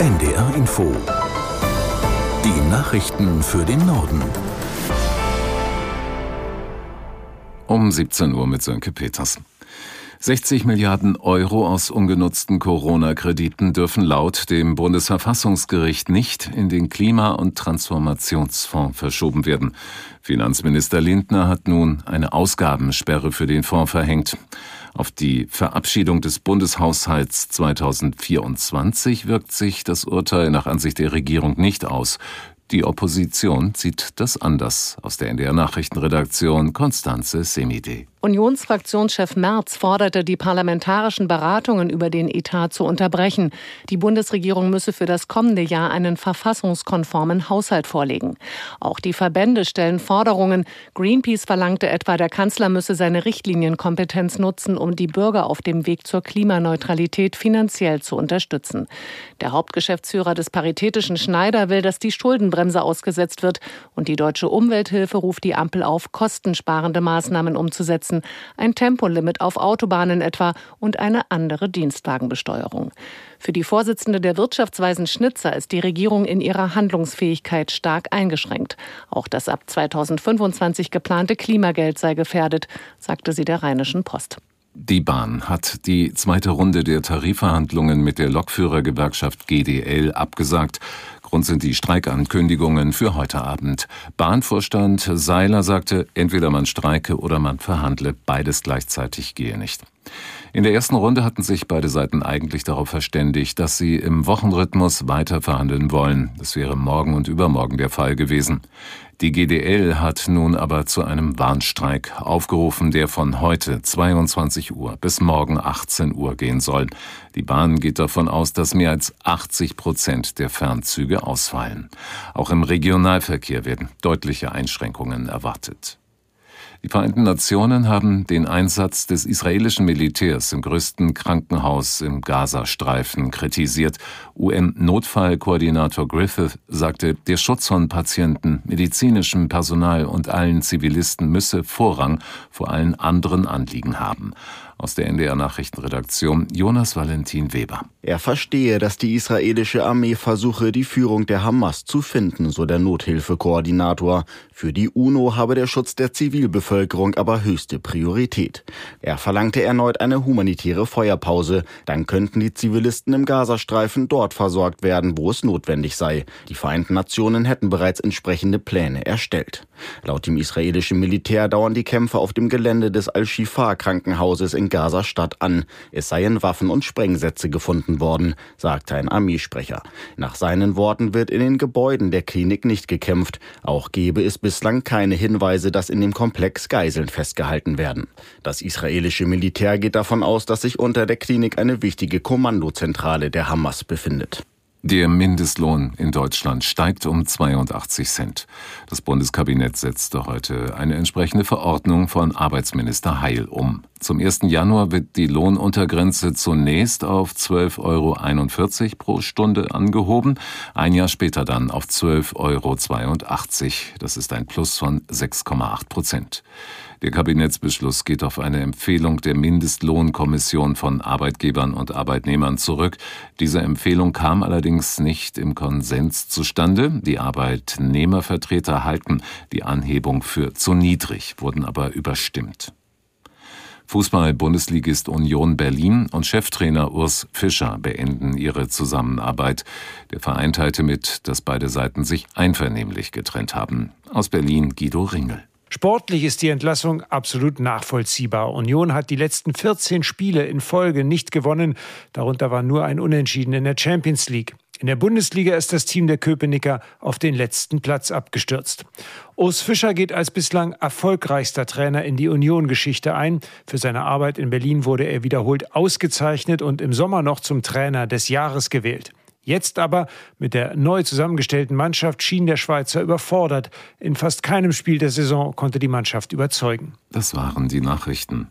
NDR Info. Die Nachrichten für den Norden. Um 17 Uhr mit Sönke Peters. 60 Milliarden Euro aus ungenutzten Corona-Krediten dürfen laut dem Bundesverfassungsgericht nicht in den Klima- und Transformationsfonds verschoben werden. Finanzminister Lindner hat nun eine Ausgabensperre für den Fonds verhängt. Auf die Verabschiedung des Bundeshaushalts 2024 wirkt sich das Urteil nach Ansicht der Regierung nicht aus. Die Opposition sieht das anders. Aus der NDR Nachrichtenredaktion Konstanze Semide. Unionsfraktionschef Merz forderte, die parlamentarischen Beratungen über den Etat zu unterbrechen. Die Bundesregierung müsse für das kommende Jahr einen verfassungskonformen Haushalt vorlegen. Auch die Verbände stellen Forderungen. Greenpeace verlangte etwa, der Kanzler müsse seine Richtlinienkompetenz nutzen, um die Bürger auf dem Weg zur Klimaneutralität finanziell zu unterstützen. Der Hauptgeschäftsführer des Paritätischen Schneider will, dass die Schuldenbremse ausgesetzt wird. Und die Deutsche Umwelthilfe ruft die Ampel auf, kostensparende Maßnahmen umzusetzen setzen, ein Tempolimit auf Autobahnen etwa und eine andere Dienstwagenbesteuerung. Für die Vorsitzende der Wirtschaftsweisen Schnitzer ist die Regierung in ihrer Handlungsfähigkeit stark eingeschränkt. Auch das ab 2025 geplante Klimageld sei gefährdet, sagte sie der Rheinischen Post. Die Bahn hat die zweite Runde der Tarifverhandlungen mit der Lokführergewerkschaft GDL abgesagt. Grund sind die Streikankündigungen für heute Abend. Bahnvorstand Seiler sagte, entweder man streike oder man verhandle. Beides gleichzeitig gehe nicht. In der ersten Runde hatten sich beide Seiten eigentlich darauf verständigt, dass sie im Wochenrhythmus weiter verhandeln wollen. Das wäre morgen und übermorgen der Fall gewesen. Die GDL hat nun aber zu einem Warnstreik aufgerufen, der von heute 22 Uhr bis morgen 18 Uhr gehen soll. Die Bahn geht davon aus, dass mehr als 80 Prozent der Fernzüge ausfallen. Auch im Regionalverkehr werden deutliche Einschränkungen erwartet. Die Vereinten Nationen haben den Einsatz des israelischen Militärs im größten Krankenhaus im Gazastreifen kritisiert. UN-Notfallkoordinator Griffith sagte, der Schutz von Patienten, medizinischem Personal und allen Zivilisten müsse Vorrang vor allen anderen Anliegen haben. Aus der NDR Nachrichtenredaktion Jonas Valentin Weber. Er verstehe, dass die israelische Armee versuche, die Führung der Hamas zu finden, so der Nothilfekoordinator. Für die UNO habe der Schutz der Zivilbevölkerung aber höchste Priorität. Er verlangte erneut eine humanitäre Feuerpause. Dann könnten die Zivilisten im Gazastreifen dort versorgt werden, wo es notwendig sei. Die Vereinten Nationen hätten bereits entsprechende Pläne erstellt. Laut dem israelischen Militär dauern die Kämpfe auf dem Gelände des Al-Shifa-Krankenhauses in Gaza-Stadt an. Es seien Waffen und Sprengsätze gefunden worden, sagte ein Armeesprecher. Nach seinen Worten wird in den Gebäuden der Klinik nicht gekämpft. Auch gebe es bislang keine Hinweise, dass in dem Komplex Geiseln festgehalten werden. Das israelische Militär geht davon aus, dass sich unter der Klinik eine wichtige Kommandozentrale der Hamas befindet. Der Mindestlohn in Deutschland steigt um 82 Cent. Das Bundeskabinett setzte heute eine entsprechende Verordnung von Arbeitsminister Heil um. Zum 1. Januar wird die Lohnuntergrenze zunächst auf 12,41 Euro pro Stunde angehoben, ein Jahr später dann auf 12,82 Euro. Das ist ein Plus von 6,8 Prozent. Der Kabinettsbeschluss geht auf eine Empfehlung der Mindestlohnkommission von Arbeitgebern und Arbeitnehmern zurück. Diese Empfehlung kam allerdings nicht im Konsens zustande. Die Arbeitnehmervertreter halten die Anhebung für zu niedrig, wurden aber überstimmt. Fußball-Bundesligist Union Berlin und Cheftrainer Urs Fischer beenden ihre Zusammenarbeit. Der Verein teilte mit, dass beide Seiten sich einvernehmlich getrennt haben. Aus Berlin Guido Ringel. Sportlich ist die Entlassung absolut nachvollziehbar. Union hat die letzten 14 Spiele in Folge nicht gewonnen. Darunter war nur ein Unentschieden in der Champions League. In der Bundesliga ist das Team der Köpenicker auf den letzten Platz abgestürzt. Urs Fischer geht als bislang erfolgreichster Trainer in die Union-Geschichte ein. Für seine Arbeit in Berlin wurde er wiederholt ausgezeichnet und im Sommer noch zum Trainer des Jahres gewählt. Jetzt aber mit der neu zusammengestellten Mannschaft schien der Schweizer überfordert. In fast keinem Spiel der Saison konnte die Mannschaft überzeugen. Das waren die Nachrichten.